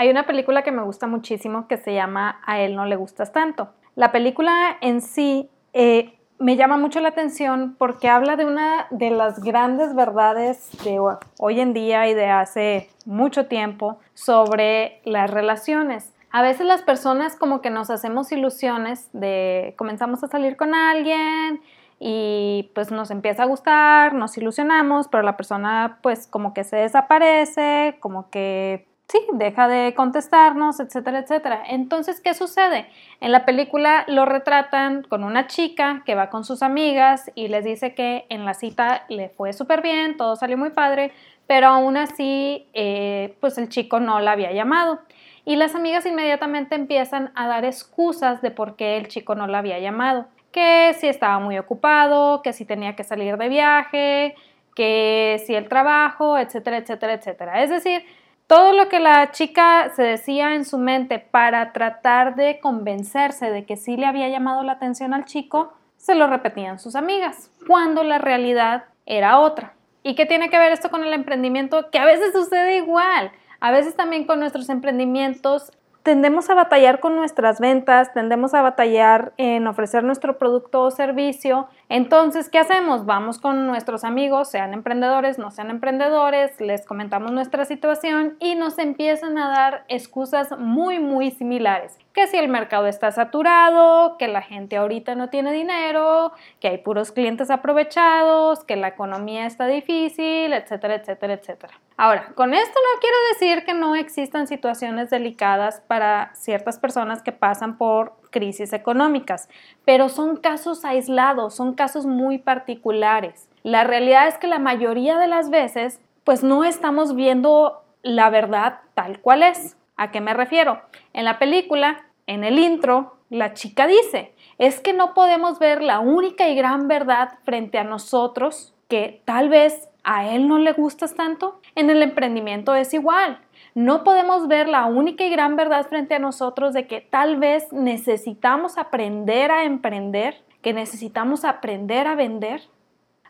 Hay una película que me gusta muchísimo que se llama A él no le gustas tanto. La película en sí eh, me llama mucho la atención porque habla de una de las grandes verdades de hoy en día y de hace mucho tiempo sobre las relaciones. A veces las personas como que nos hacemos ilusiones de comenzamos a salir con alguien y pues nos empieza a gustar, nos ilusionamos, pero la persona pues como que se desaparece, como que sí, deja de contestarnos, etcétera, etcétera. Entonces, ¿qué sucede? En la película lo retratan con una chica que va con sus amigas y les dice que en la cita le fue súper bien, todo salió muy padre, pero aún así, eh, pues el chico no la había llamado. Y las amigas inmediatamente empiezan a dar excusas de por qué el chico no la había llamado. Que si estaba muy ocupado, que si tenía que salir de viaje, que si el trabajo, etcétera, etcétera, etcétera. Es decir, todo lo que la chica se decía en su mente para tratar de convencerse de que sí le había llamado la atención al chico, se lo repetían sus amigas, cuando la realidad era otra. ¿Y qué tiene que ver esto con el emprendimiento? Que a veces sucede igual. A veces también con nuestros emprendimientos tendemos a batallar con nuestras ventas, tendemos a batallar en ofrecer nuestro producto o servicio. Entonces, ¿qué hacemos? Vamos con nuestros amigos, sean emprendedores, no sean emprendedores, les comentamos nuestra situación y nos empiezan a dar excusas muy, muy similares. Que si el mercado está saturado, que la gente ahorita no tiene dinero, que hay puros clientes aprovechados, que la economía está difícil, etcétera, etcétera, etcétera. Ahora, con esto no quiero decir que no existan situaciones delicadas para ciertas personas que pasan por crisis económicas, pero son casos aislados, son casos muy particulares. La realidad es que la mayoría de las veces, pues no estamos viendo la verdad tal cual es. ¿A qué me refiero? En la película, en el intro, la chica dice, es que no podemos ver la única y gran verdad frente a nosotros que tal vez a él no le gustas tanto. En el emprendimiento es igual. No podemos ver la única y gran verdad frente a nosotros de que tal vez necesitamos aprender a emprender, que necesitamos aprender a vender.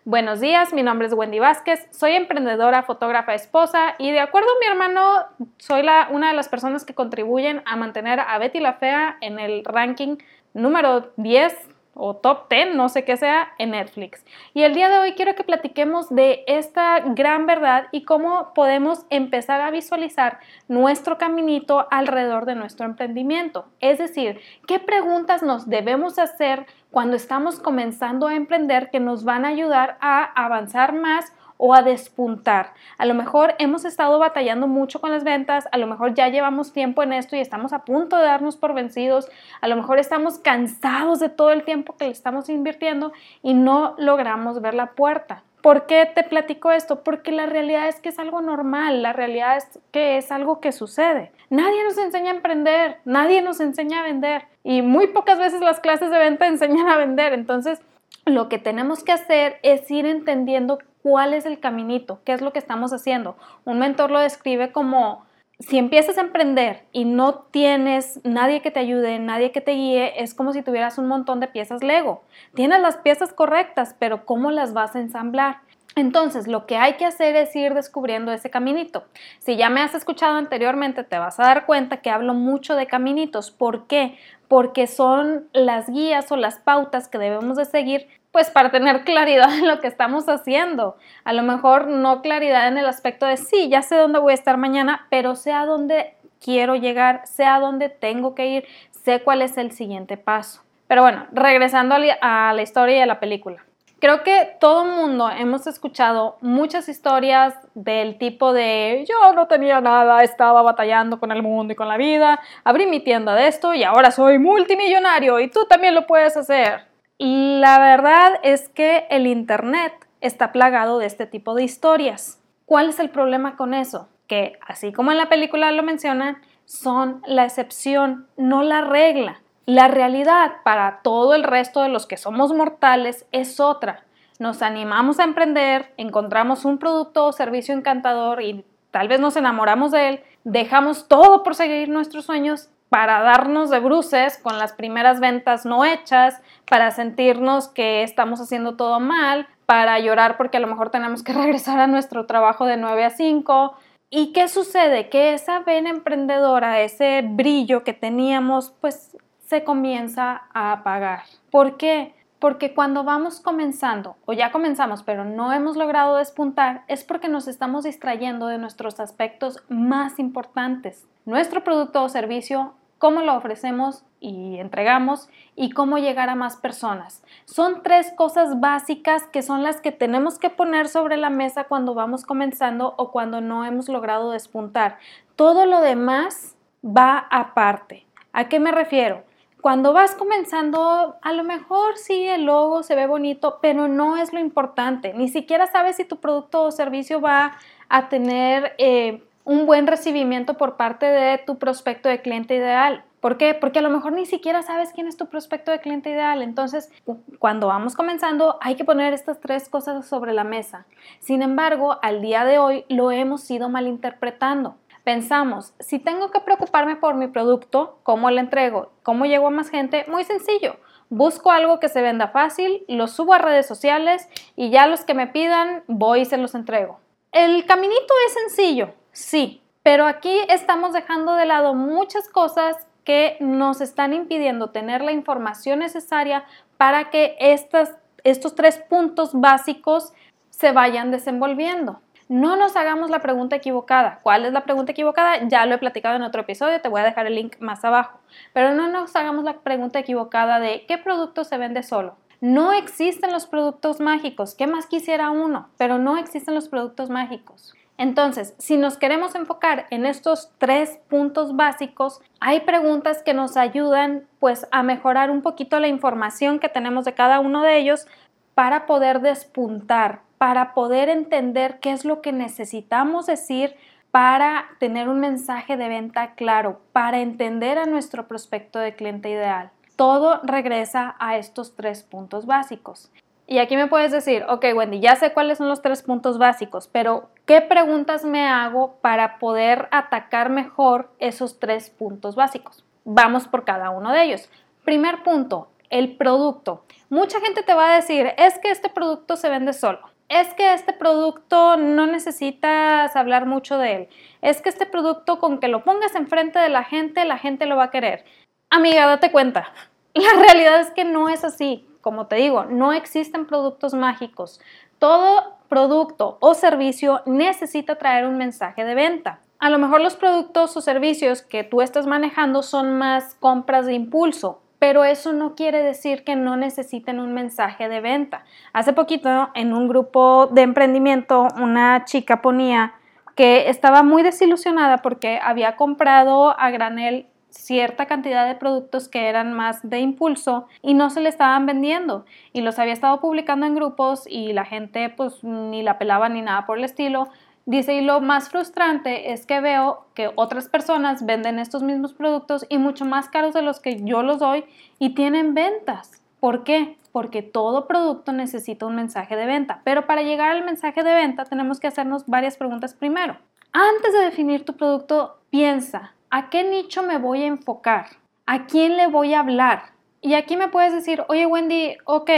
Buenos días, mi nombre es Wendy Vázquez, soy emprendedora, fotógrafa, esposa y de acuerdo a mi hermano, soy la, una de las personas que contribuyen a mantener a Betty la Fea en el ranking número 10 o top 10, no sé qué sea, en Netflix. Y el día de hoy quiero que platiquemos de esta gran verdad y cómo podemos empezar a visualizar nuestro caminito alrededor de nuestro emprendimiento. Es decir, qué preguntas nos debemos hacer cuando estamos comenzando a emprender que nos van a ayudar a avanzar más o a despuntar. A lo mejor hemos estado batallando mucho con las ventas, a lo mejor ya llevamos tiempo en esto y estamos a punto de darnos por vencidos, a lo mejor estamos cansados de todo el tiempo que le estamos invirtiendo y no logramos ver la puerta. ¿Por qué te platico esto? Porque la realidad es que es algo normal, la realidad es que es algo que sucede. Nadie nos enseña a emprender, nadie nos enseña a vender y muy pocas veces las clases de venta enseñan a vender. Entonces, lo que tenemos que hacer es ir entendiendo cuál es el caminito, qué es lo que estamos haciendo. Un mentor lo describe como si empiezas a emprender y no tienes nadie que te ayude, nadie que te guíe, es como si tuvieras un montón de piezas Lego. Tienes las piezas correctas, pero ¿cómo las vas a ensamblar? Entonces, lo que hay que hacer es ir descubriendo ese caminito. Si ya me has escuchado anteriormente, te vas a dar cuenta que hablo mucho de caminitos. ¿Por qué? Porque son las guías o las pautas que debemos de seguir pues para tener claridad en lo que estamos haciendo. A lo mejor no claridad en el aspecto de sí, ya sé dónde voy a estar mañana, pero sé a dónde quiero llegar, sé a dónde tengo que ir, sé cuál es el siguiente paso. Pero bueno, regresando a la historia y a la película. Creo que todo el mundo hemos escuchado muchas historias del tipo de yo no tenía nada, estaba batallando con el mundo y con la vida, abrí mi tienda de esto y ahora soy multimillonario y tú también lo puedes hacer. La verdad es que el Internet está plagado de este tipo de historias. ¿Cuál es el problema con eso? Que, así como en la película lo mencionan, son la excepción, no la regla. La realidad para todo el resto de los que somos mortales es otra. Nos animamos a emprender, encontramos un producto o servicio encantador y tal vez nos enamoramos de él, dejamos todo por seguir nuestros sueños para darnos de bruces con las primeras ventas no hechas, para sentirnos que estamos haciendo todo mal, para llorar porque a lo mejor tenemos que regresar a nuestro trabajo de 9 a 5 ¿Y qué sucede? Que esa vena emprendedora, ese brillo que teníamos, pues se comienza a apagar. ¿Por qué? Porque cuando vamos comenzando, o ya comenzamos, pero no hemos logrado despuntar, es porque nos estamos distrayendo de nuestros aspectos más importantes. Nuestro producto o servicio, cómo lo ofrecemos y entregamos y cómo llegar a más personas. Son tres cosas básicas que son las que tenemos que poner sobre la mesa cuando vamos comenzando o cuando no hemos logrado despuntar. Todo lo demás va aparte. ¿A qué me refiero? Cuando vas comenzando, a lo mejor sí el logo se ve bonito, pero no es lo importante. Ni siquiera sabes si tu producto o servicio va a tener eh, un buen recibimiento por parte de tu prospecto de cliente ideal. ¿Por qué? Porque a lo mejor ni siquiera sabes quién es tu prospecto de cliente ideal. Entonces, cuando vamos comenzando, hay que poner estas tres cosas sobre la mesa. Sin embargo, al día de hoy lo hemos ido malinterpretando. Pensamos, si tengo que preocuparme por mi producto, ¿cómo le entrego? ¿Cómo llego a más gente? Muy sencillo. Busco algo que se venda fácil, lo subo a redes sociales y ya los que me pidan voy y se los entrego. El caminito es sencillo, sí, pero aquí estamos dejando de lado muchas cosas que nos están impidiendo tener la información necesaria para que estos tres puntos básicos se vayan desenvolviendo no nos hagamos la pregunta equivocada. ¿Cuál es la pregunta equivocada? Ya lo he platicado en otro episodio, te voy a dejar el link más abajo. Pero no nos hagamos la pregunta equivocada de qué producto se vende solo. No existen los productos mágicos. ¿Qué más quisiera uno? Pero no existen los productos mágicos. Entonces, si nos queremos enfocar en estos tres puntos básicos, hay preguntas que nos ayudan pues a mejorar un poquito la información que tenemos de cada uno de ellos para poder despuntar, para poder entender qué es lo que necesitamos decir para tener un mensaje de venta claro, para entender a nuestro prospecto de cliente ideal. Todo regresa a estos tres puntos básicos. Y aquí me puedes decir, ok Wendy, ya sé cuáles son los tres puntos básicos, pero ¿qué preguntas me hago para poder atacar mejor esos tres puntos básicos? Vamos por cada uno de ellos. Primer punto, el producto. Mucha gente te va a decir, es que este producto se vende solo es que este producto no necesitas hablar mucho de él. Es que este producto con que lo pongas enfrente de la gente, la gente lo va a querer. Amiga, date cuenta. La realidad es que no es así. Como te digo, no existen productos mágicos. Todo producto o servicio necesita traer un mensaje de venta. A lo mejor los productos o servicios que tú estás manejando son más compras de impulso, pero eso no quiere decir que no necesiten un mensaje de venta. Hace poquito en un grupo de emprendimiento una chica ponía que estaba muy desilusionada porque había comprado a granel cierta cantidad de productos que eran más de impulso y no se le estaban vendiendo y los había estado publicando en grupos y la gente pues ni la pelaba ni nada por el estilo Dice, y lo más frustrante es que veo que otras personas venden estos mismos productos y mucho más caros de los que yo los doy y tienen ventas. ¿Por qué? Porque todo producto necesita un mensaje de venta. Pero para llegar al mensaje de venta tenemos que hacernos varias preguntas primero. Antes de definir tu producto, piensa, ¿a qué nicho me voy a enfocar? ¿A quién le voy a hablar? Y aquí me puedes decir, oye Wendy, ok,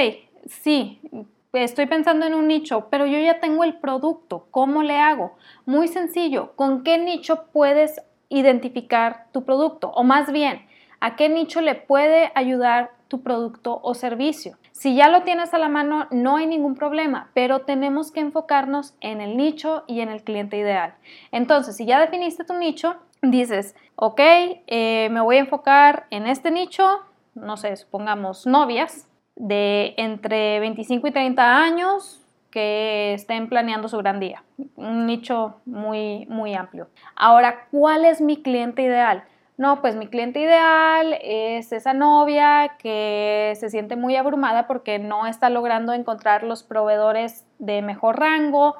sí, estoy pensando en un nicho, pero yo ya tengo el producto, ¿cómo le hago? Muy sencillo, ¿con qué nicho puedes identificar tu producto? O más bien, ¿a qué nicho le puede ayudar tu producto o servicio? Si ya lo tienes a la mano, no hay ningún problema, pero tenemos que enfocarnos en el nicho y en el cliente ideal. Entonces, si ya definiste tu nicho, dices, ok, eh, me voy a enfocar en este nicho, no sé, supongamos novias, de entre 25 y 30 años que estén planeando su gran día. Un nicho muy, muy amplio. Ahora, ¿cuál es mi cliente ideal? No, pues mi cliente ideal es esa novia que se siente muy abrumada porque no está logrando encontrar los proveedores de mejor rango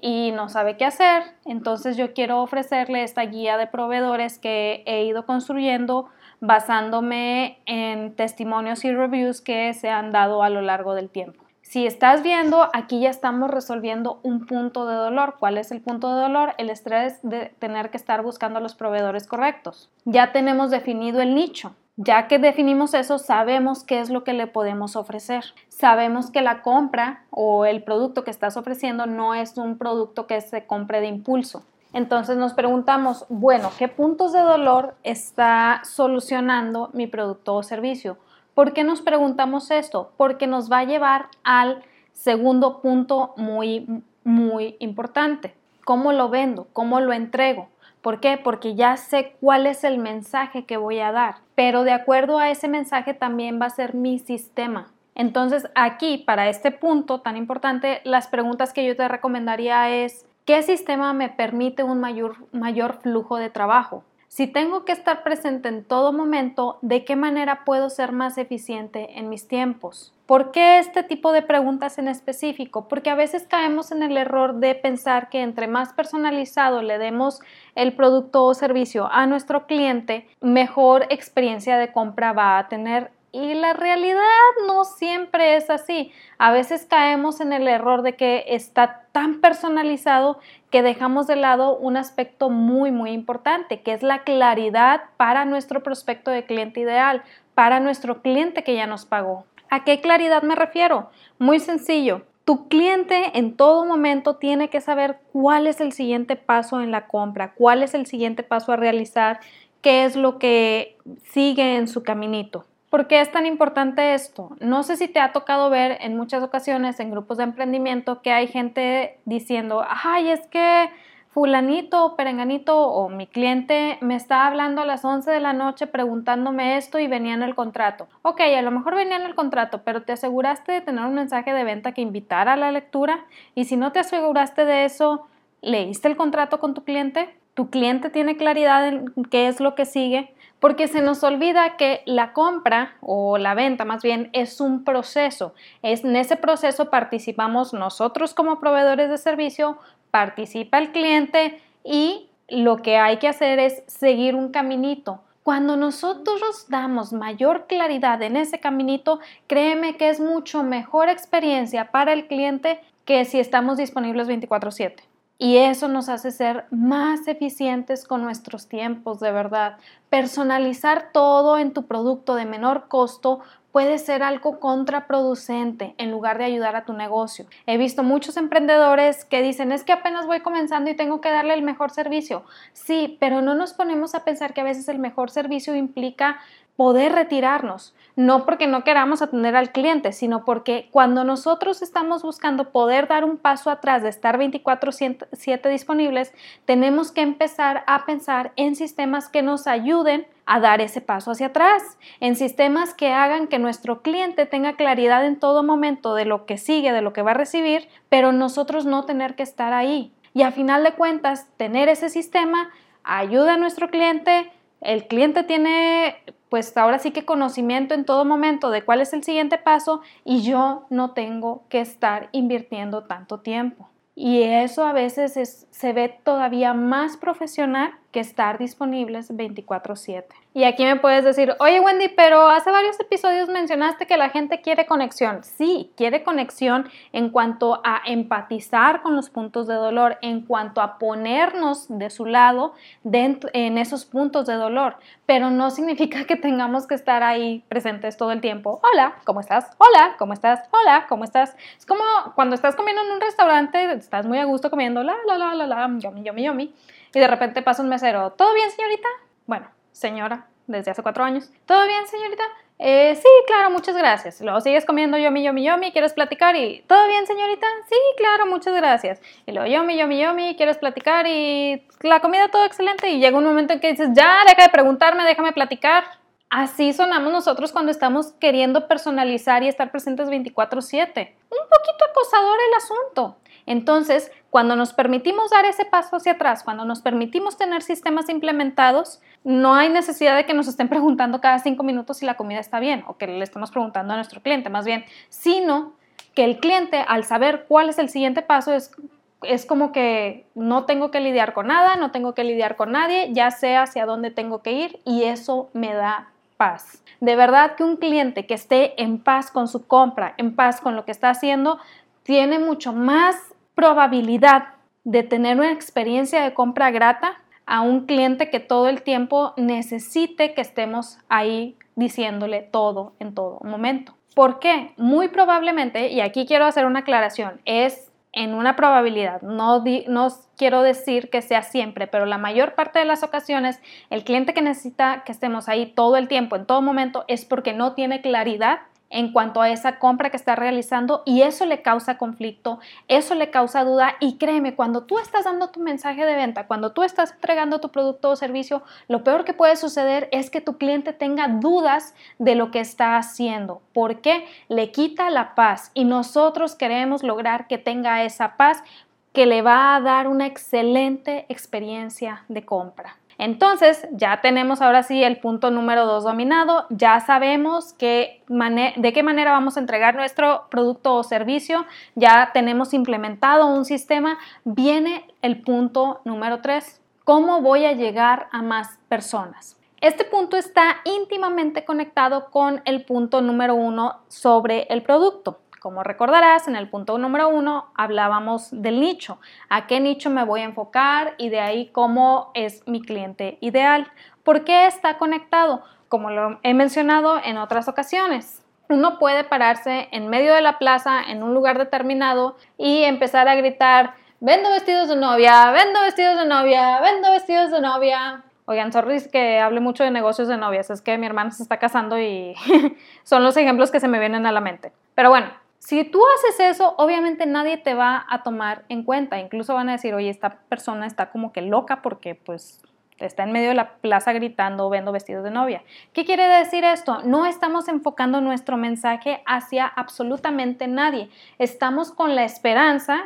y no sabe qué hacer. Entonces yo quiero ofrecerle esta guía de proveedores que he ido construyendo basándome en testimonios y reviews que se han dado a lo largo del tiempo. Si estás viendo, aquí ya estamos resolviendo un punto de dolor. ¿Cuál es el punto de dolor? El estrés de tener que estar buscando a los proveedores correctos. Ya tenemos definido el nicho. Ya que definimos eso, sabemos qué es lo que le podemos ofrecer. Sabemos que la compra o el producto que estás ofreciendo no es un producto que se compre de impulso. Entonces nos preguntamos, bueno, ¿qué puntos de dolor está solucionando mi producto o servicio? ¿Por qué nos preguntamos esto? Porque nos va a llevar al segundo punto muy, muy importante. ¿Cómo lo vendo? ¿Cómo lo entrego? ¿Por qué? Porque ya sé cuál es el mensaje que voy a dar, pero de acuerdo a ese mensaje también va a ser mi sistema. Entonces aquí, para este punto tan importante, las preguntas que yo te recomendaría es, ¿qué sistema me permite un mayor, mayor flujo de trabajo? Si tengo que estar presente en todo momento, ¿de qué manera puedo ser más eficiente en mis tiempos? ¿Por qué este tipo de preguntas en específico? Porque a veces caemos en el error de pensar que entre más personalizado le demos el producto o servicio a nuestro cliente, mejor experiencia de compra va a tener. Y la realidad no siempre es así. A veces caemos en el error de que está tan personalizado que dejamos de lado un aspecto muy, muy importante, que es la claridad para nuestro prospecto de cliente ideal, para nuestro cliente que ya nos pagó. ¿A qué claridad me refiero? Muy sencillo. Tu cliente en todo momento tiene que saber cuál es el siguiente paso en la compra, cuál es el siguiente paso a realizar, qué es lo que sigue en su caminito. ¿Por qué es tan importante esto? No sé si te ha tocado ver en muchas ocasiones en grupos de emprendimiento que hay gente diciendo, ay, es que fulanito, perenganito o mi cliente me está hablando a las 11 de la noche preguntándome esto y venía en el contrato. Ok, a lo mejor venía en el contrato, pero te aseguraste de tener un mensaje de venta que invitara a la lectura y si no te aseguraste de eso, ¿leíste el contrato con tu cliente? ¿Tu cliente tiene claridad en qué es lo que sigue? Porque se nos olvida que la compra o la venta más bien es un proceso. Es, en ese proceso participamos nosotros como proveedores de servicio, participa el cliente y lo que hay que hacer es seguir un caminito. Cuando nosotros damos mayor claridad en ese caminito, créeme que es mucho mejor experiencia para el cliente que si estamos disponibles 24/7. Y eso nos hace ser más eficientes con nuestros tiempos, de verdad. Personalizar todo en tu producto de menor costo puede ser algo contraproducente en lugar de ayudar a tu negocio. He visto muchos emprendedores que dicen es que apenas voy comenzando y tengo que darle el mejor servicio. Sí, pero no nos ponemos a pensar que a veces el mejor servicio implica poder retirarnos, no porque no queramos atender al cliente, sino porque cuando nosotros estamos buscando poder dar un paso atrás de estar 24/7 disponibles, tenemos que empezar a pensar en sistemas que nos ayuden a dar ese paso hacia atrás, en sistemas que hagan que nuestro cliente tenga claridad en todo momento de lo que sigue, de lo que va a recibir, pero nosotros no tener que estar ahí. Y a final de cuentas, tener ese sistema ayuda a nuestro cliente, el cliente tiene pues ahora sí que conocimiento en todo momento de cuál es el siguiente paso y yo no tengo que estar invirtiendo tanto tiempo. Y eso a veces se ve todavía más profesional que estar disponibles 24/7. Y aquí me puedes decir, oye Wendy, pero hace varios episodios mencionaste que la gente quiere conexión. Sí, quiere conexión en cuanto a empatizar con los puntos de dolor, en cuanto a ponernos de su lado dentro, en esos puntos de dolor, pero no significa que tengamos que estar ahí presentes todo el tiempo. Hola, ¿cómo estás? Hola, ¿cómo estás? Hola, ¿cómo estás? Es como cuando estás comiendo en un restaurante, estás muy a gusto comiendo, la, la, la, la, la, yomi, yomi, yomi y de repente pasa un mesero, ¿todo bien, señorita? Bueno, señora, desde hace cuatro años. ¿Todo bien, señorita? Eh, sí, claro, muchas gracias. Luego sigues comiendo yomi, yomi, yomi, ¿quieres platicar? Y, ¿todo bien, señorita? Sí, claro, muchas gracias. Y luego yomi, yomi, yomi, ¿quieres platicar? Y la comida todo excelente. Y llega un momento en que dices, ya, deja de preguntarme, déjame platicar. Así sonamos nosotros cuando estamos queriendo personalizar y estar presentes 24/7. Un poquito acosador el asunto. Entonces, cuando nos permitimos dar ese paso hacia atrás, cuando nos permitimos tener sistemas implementados, no hay necesidad de que nos estén preguntando cada cinco minutos si la comida está bien o que le estemos preguntando a nuestro cliente, más bien, sino que el cliente, al saber cuál es el siguiente paso, es, es como que no tengo que lidiar con nada, no tengo que lidiar con nadie, ya sé hacia dónde tengo que ir y eso me da paz. De verdad que un cliente que esté en paz con su compra, en paz con lo que está haciendo, tiene mucho más probabilidad de tener una experiencia de compra grata a un cliente que todo el tiempo necesite que estemos ahí diciéndole todo en todo momento. ¿Por qué? Muy probablemente, y aquí quiero hacer una aclaración, es en una probabilidad, no, no quiero decir que sea siempre, pero la mayor parte de las ocasiones el cliente que necesita que estemos ahí todo el tiempo, en todo momento, es porque no tiene claridad en cuanto a esa compra que está realizando y eso le causa conflicto, eso le causa duda y créeme, cuando tú estás dando tu mensaje de venta, cuando tú estás entregando tu producto o servicio, lo peor que puede suceder es que tu cliente tenga dudas de lo que está haciendo. porque Le quita la paz y nosotros queremos lograr que tenga esa paz que le va a dar una excelente experiencia de compra. Entonces, ya tenemos ahora sí el punto número dos dominado, ya sabemos de qué manera vamos a entregar nuestro producto o servicio, ya tenemos implementado un sistema, viene el punto número tres, ¿cómo voy a llegar a más personas? Este punto está íntimamente conectado con el punto número uno sobre el producto. Como recordarás, en el punto número uno hablábamos del nicho, a qué nicho me voy a enfocar y de ahí cómo es mi cliente ideal. ¿Por qué está conectado? Como lo he mencionado en otras ocasiones. Uno puede pararse en medio de la plaza, en un lugar determinado, y empezar a gritar, vendo vestidos de novia, vendo vestidos de novia, vendo vestidos de novia. Oigan, sorry que hable mucho de negocios de novias, es que mi hermana se está casando y son los ejemplos que se me vienen a la mente. Pero bueno, si tú haces eso, obviamente nadie te va a tomar en cuenta. Incluso van a decir, oye, esta persona está como que loca porque pues está en medio de la plaza gritando, vendo vestidos de novia. ¿Qué quiere decir esto? No estamos enfocando nuestro mensaje hacia absolutamente nadie. Estamos con la esperanza,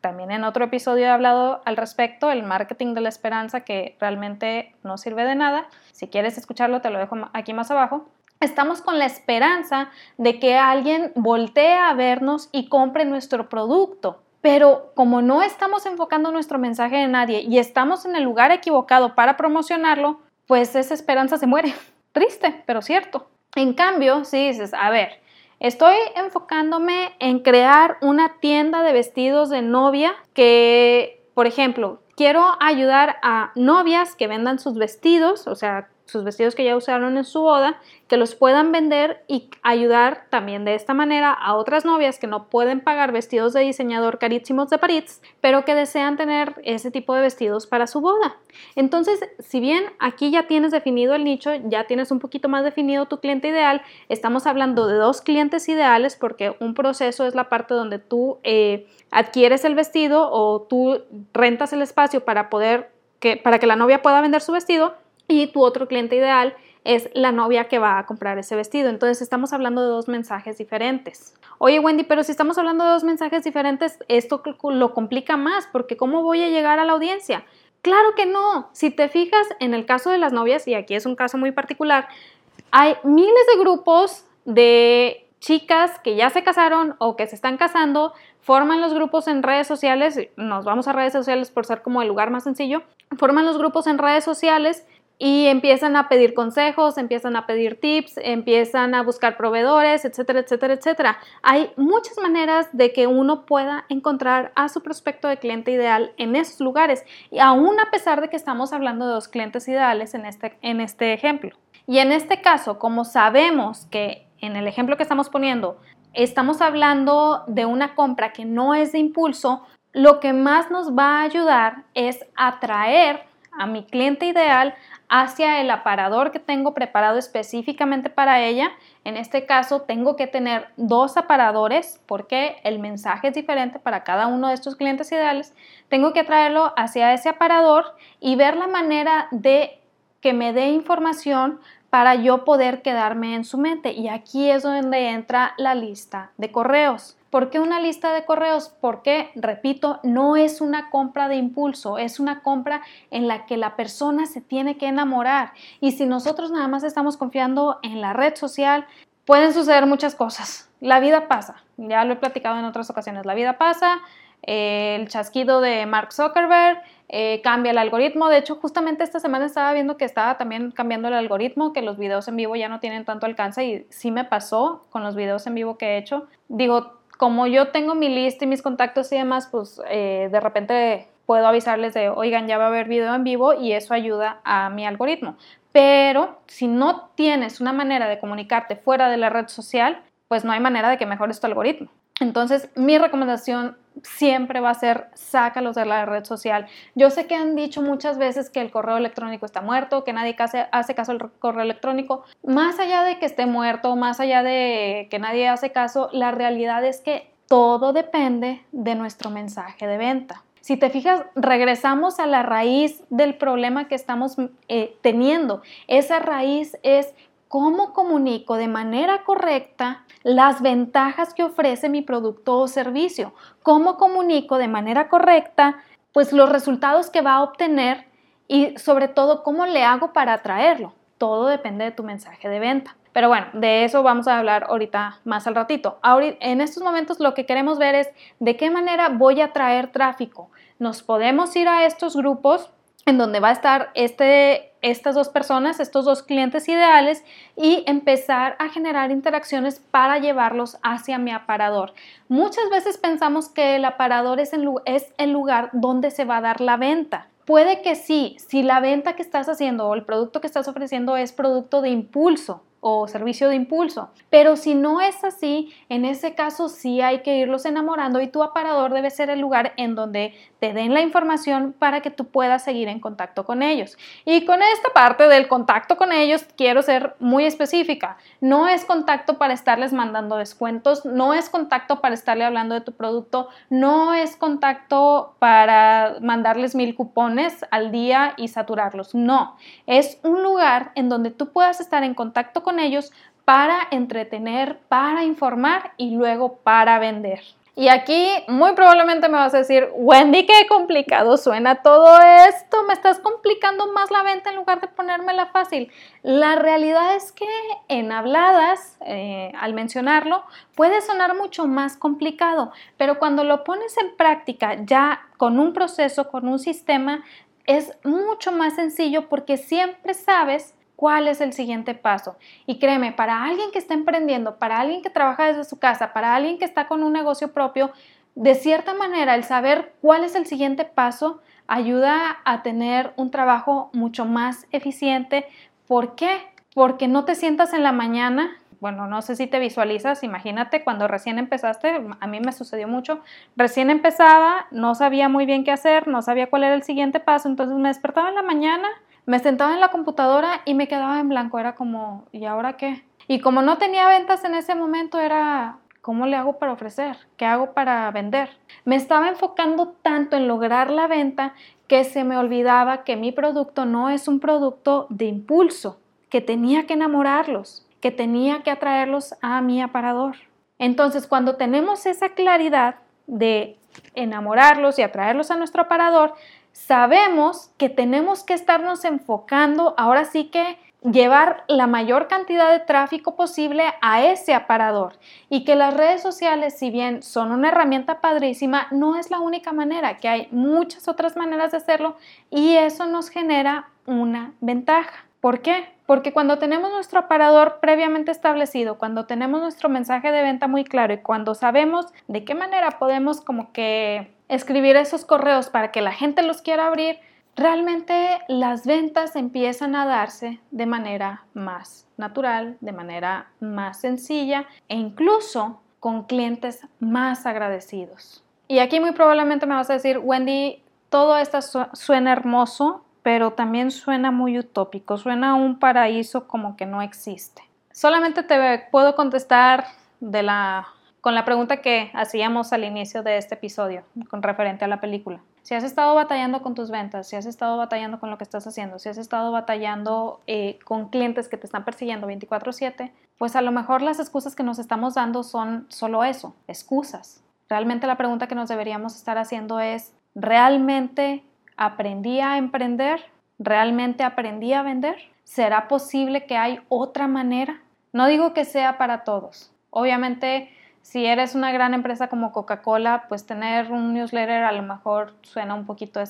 también en otro episodio he hablado al respecto, el marketing de la esperanza que realmente no sirve de nada. Si quieres escucharlo, te lo dejo aquí más abajo. Estamos con la esperanza de que alguien voltee a vernos y compre nuestro producto. Pero como no estamos enfocando nuestro mensaje en nadie y estamos en el lugar equivocado para promocionarlo, pues esa esperanza se muere. Triste, pero cierto. En cambio, si dices, a ver, estoy enfocándome en crear una tienda de vestidos de novia que, por ejemplo, quiero ayudar a novias que vendan sus vestidos, o sea, sus vestidos que ya usaron en su boda, que los puedan vender y ayudar también de esta manera a otras novias que no pueden pagar vestidos de diseñador carísimos de París, pero que desean tener ese tipo de vestidos para su boda. Entonces, si bien aquí ya tienes definido el nicho, ya tienes un poquito más definido tu cliente ideal, estamos hablando de dos clientes ideales porque un proceso es la parte donde tú eh, adquieres el vestido o tú rentas el espacio para poder que, para que la novia pueda vender su vestido y tu otro cliente ideal es la novia que va a comprar ese vestido. Entonces estamos hablando de dos mensajes diferentes. Oye Wendy, pero si estamos hablando de dos mensajes diferentes, esto lo complica más porque ¿cómo voy a llegar a la audiencia? Claro que no. Si te fijas en el caso de las novias, y aquí es un caso muy particular, hay miles de grupos de chicas que ya se casaron o que se están casando, forman los grupos en redes sociales, nos vamos a redes sociales por ser como el lugar más sencillo, forman los grupos en redes sociales y empiezan a pedir consejos, empiezan a pedir tips, empiezan a buscar proveedores, etcétera, etcétera, etcétera. Hay muchas maneras de que uno pueda encontrar a su prospecto de cliente ideal en esos lugares, y aún a pesar de que estamos hablando de dos clientes ideales en este, en este ejemplo. Y en este caso, como sabemos que en el ejemplo que estamos poniendo, estamos hablando de una compra que no es de impulso, lo que más nos va a ayudar es atraer a mi cliente ideal hacia el aparador que tengo preparado específicamente para ella. En este caso tengo que tener dos aparadores porque el mensaje es diferente para cada uno de estos clientes ideales. Tengo que traerlo hacia ese aparador y ver la manera de que me dé información para yo poder quedarme en su mente. Y aquí es donde entra la lista de correos. ¿Por qué una lista de correos? Porque, repito, no es una compra de impulso, es una compra en la que la persona se tiene que enamorar. Y si nosotros nada más estamos confiando en la red social, pueden suceder muchas cosas. La vida pasa, ya lo he platicado en otras ocasiones, la vida pasa, el chasquido de Mark Zuckerberg, eh, cambia el algoritmo. De hecho, justamente esta semana estaba viendo que estaba también cambiando el algoritmo, que los videos en vivo ya no tienen tanto alcance y sí me pasó con los videos en vivo que he hecho. Digo, como yo tengo mi lista y mis contactos y demás, pues eh, de repente puedo avisarles de, oigan, ya va a haber video en vivo y eso ayuda a mi algoritmo. Pero si no tienes una manera de comunicarte fuera de la red social, pues no hay manera de que mejores tu algoritmo. Entonces, mi recomendación siempre va a ser sácalos de la red social. Yo sé que han dicho muchas veces que el correo electrónico está muerto, que nadie hace caso al correo electrónico. Más allá de que esté muerto, más allá de que nadie hace caso, la realidad es que todo depende de nuestro mensaje de venta. Si te fijas, regresamos a la raíz del problema que estamos eh, teniendo. Esa raíz es cómo comunico de manera correcta las ventajas que ofrece mi producto o servicio, cómo comunico de manera correcta pues los resultados que va a obtener y sobre todo cómo le hago para atraerlo. Todo depende de tu mensaje de venta. Pero bueno, de eso vamos a hablar ahorita más al ratito. en estos momentos lo que queremos ver es de qué manera voy a atraer tráfico. Nos podemos ir a estos grupos en donde va a estar este, estas dos personas, estos dos clientes ideales y empezar a generar interacciones para llevarlos hacia mi aparador. Muchas veces pensamos que el aparador es el lugar donde se va a dar la venta. Puede que sí, si la venta que estás haciendo o el producto que estás ofreciendo es producto de impulso, o servicio de impulso. Pero si no es así, en ese caso sí hay que irlos enamorando y tu aparador debe ser el lugar en donde te den la información para que tú puedas seguir en contacto con ellos. Y con esta parte del contacto con ellos quiero ser muy específica. No es contacto para estarles mandando descuentos, no es contacto para estarle hablando de tu producto, no es contacto para mandarles mil cupones al día y saturarlos. No, es un lugar en donde tú puedas estar en contacto con ellos para entretener, para informar y luego para vender. Y aquí muy probablemente me vas a decir, Wendy, qué complicado suena todo esto, me estás complicando más la venta en lugar de ponérmela fácil. La realidad es que en habladas, eh, al mencionarlo, puede sonar mucho más complicado, pero cuando lo pones en práctica ya con un proceso, con un sistema, es mucho más sencillo porque siempre sabes cuál es el siguiente paso. Y créeme, para alguien que está emprendiendo, para alguien que trabaja desde su casa, para alguien que está con un negocio propio, de cierta manera el saber cuál es el siguiente paso ayuda a tener un trabajo mucho más eficiente. ¿Por qué? Porque no te sientas en la mañana bueno, no sé si te visualizas, imagínate cuando recién empezaste, a mí me sucedió mucho, recién empezaba, no sabía muy bien qué hacer, no sabía cuál era el siguiente paso, entonces me despertaba en la mañana me sentaba en la computadora y me quedaba en blanco, era como, ¿y ahora qué? Y como no tenía ventas en ese momento, era, ¿cómo le hago para ofrecer? ¿Qué hago para vender? Me estaba enfocando tanto en lograr la venta que se me olvidaba que mi producto no es un producto de impulso, que tenía que enamorarlos, que tenía que atraerlos a mi aparador. Entonces, cuando tenemos esa claridad de enamorarlos y atraerlos a nuestro aparador, sabemos que tenemos que estarnos enfocando, ahora sí que llevar la mayor cantidad de tráfico posible a ese aparador y que las redes sociales, si bien son una herramienta padrísima, no es la única manera, que hay muchas otras maneras de hacerlo y eso nos genera una ventaja. ¿Por qué? Porque cuando tenemos nuestro aparador previamente establecido, cuando tenemos nuestro mensaje de venta muy claro y cuando sabemos de qué manera podemos como que escribir esos correos para que la gente los quiera abrir, realmente las ventas empiezan a darse de manera más natural, de manera más sencilla e incluso con clientes más agradecidos. Y aquí muy probablemente me vas a decir, Wendy, todo esto suena hermoso, pero también suena muy utópico, suena un paraíso como que no existe. Solamente te puedo contestar de la con la pregunta que hacíamos al inicio de este episodio, con referente a la película. Si has estado batallando con tus ventas, si has estado batallando con lo que estás haciendo, si has estado batallando eh, con clientes que te están persiguiendo 24/7, pues a lo mejor las excusas que nos estamos dando son solo eso, excusas. Realmente la pregunta que nos deberíamos estar haciendo es, ¿realmente aprendí a emprender? ¿Realmente aprendí a vender? ¿Será posible que hay otra manera? No digo que sea para todos. Obviamente si eres una gran empresa como Coca-Cola, pues tener un newsletter a lo mejor suena un poquito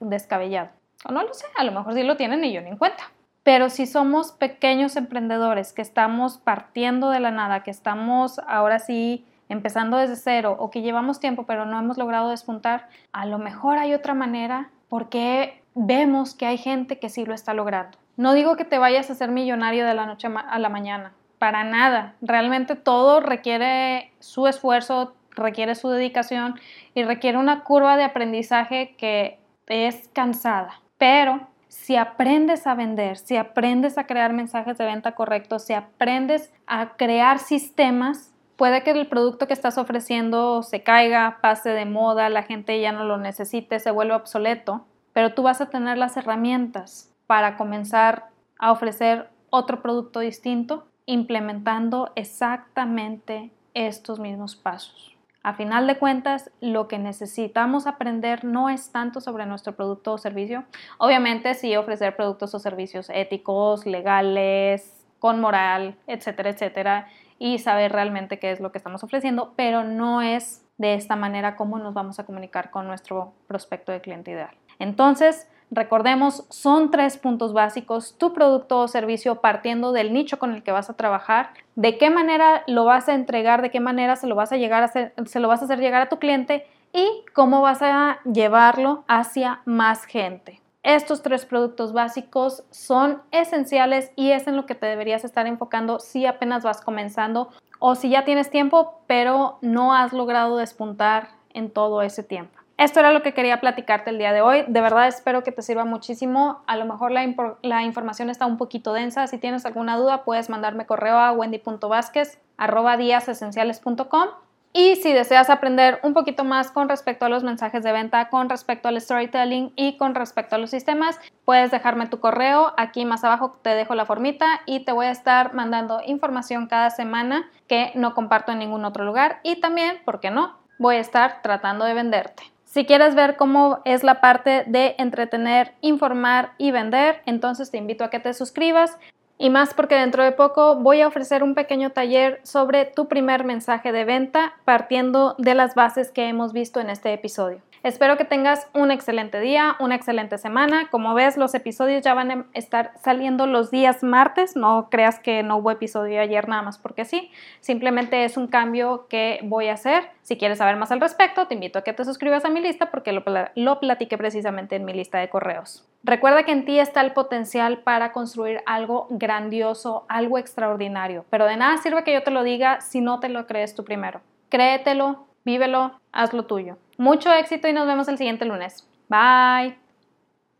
descabellado. O no lo sé, a lo mejor sí lo tienen y yo ni en cuenta. Pero si somos pequeños emprendedores que estamos partiendo de la nada, que estamos ahora sí empezando desde cero o que llevamos tiempo pero no hemos logrado despuntar, a lo mejor hay otra manera porque vemos que hay gente que sí lo está logrando. No digo que te vayas a ser millonario de la noche a la mañana, para nada. Realmente todo requiere su esfuerzo, requiere su dedicación y requiere una curva de aprendizaje que es cansada. Pero si aprendes a vender, si aprendes a crear mensajes de venta correctos, si aprendes a crear sistemas, puede que el producto que estás ofreciendo se caiga, pase de moda, la gente ya no lo necesite, se vuelva obsoleto, pero tú vas a tener las herramientas para comenzar a ofrecer otro producto distinto implementando exactamente estos mismos pasos. A final de cuentas, lo que necesitamos aprender no es tanto sobre nuestro producto o servicio. Obviamente sí ofrecer productos o servicios éticos, legales, con moral, etcétera, etcétera, y saber realmente qué es lo que estamos ofreciendo, pero no es de esta manera cómo nos vamos a comunicar con nuestro prospecto de cliente ideal. Entonces, Recordemos, son tres puntos básicos, tu producto o servicio partiendo del nicho con el que vas a trabajar, de qué manera lo vas a entregar, de qué manera se lo vas a, llegar a hacer, se lo vas a hacer llegar a tu cliente y cómo vas a llevarlo hacia más gente. Estos tres productos básicos son esenciales y es en lo que te deberías estar enfocando si apenas vas comenzando o si ya tienes tiempo pero no has logrado despuntar en todo ese tiempo. Esto era lo que quería platicarte el día de hoy. De verdad espero que te sirva muchísimo. A lo mejor la, información está un poquito densa. Si tienes alguna duda, puedes mandarme correo a wendy.vázquez.com. Y si deseas aprender un poquito más con respecto a los mensajes de venta, con respecto al storytelling y con respecto a los sistemas, puedes dejarme tu correo. Aquí más abajo te dejo la formita y te voy a estar mandando información cada semana que no comparto en ningún otro lugar. Y también, ¿por qué no? Voy a estar tratando de venderte. Si quieres ver cómo es la parte de entretener, informar y vender, entonces te invito a que te suscribas. Y más porque dentro de poco voy a ofrecer un pequeño taller sobre tu primer mensaje de venta partiendo de las bases que hemos visto en este episodio. Espero que tengas un excelente día, una excelente semana. Como ves, los episodios ya van a estar saliendo los días martes. No creas que no hubo episodio ayer nada más porque sí. Simplemente es un cambio que voy a hacer. Si quieres saber más al respecto, te invito a que te suscribas a mi lista porque lo, lo platiqué precisamente en mi lista de correos. Recuerda que en ti está el potencial para construir algo grandioso, algo extraordinario. Pero de nada sirve que yo te lo diga si no te lo crees tú primero. Créetelo, vívelo, hazlo tuyo. Mucho éxito y nos vemos el siguiente lunes. Bye.